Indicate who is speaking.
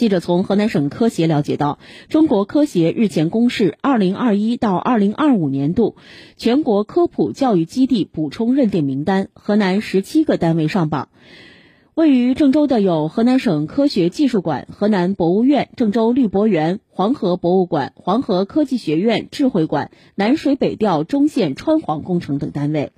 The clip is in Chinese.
Speaker 1: 记者从河南省科协了解到中国科协日前公示二零二一到二零二五年度全国科普教育基地补充认定名单河南十七个单位上榜。位于郑州的有河南省科学技术馆河南博物院郑州绿博园黄河博物馆黄河科技学院智慧馆南水北调中线穿黄工程等单位。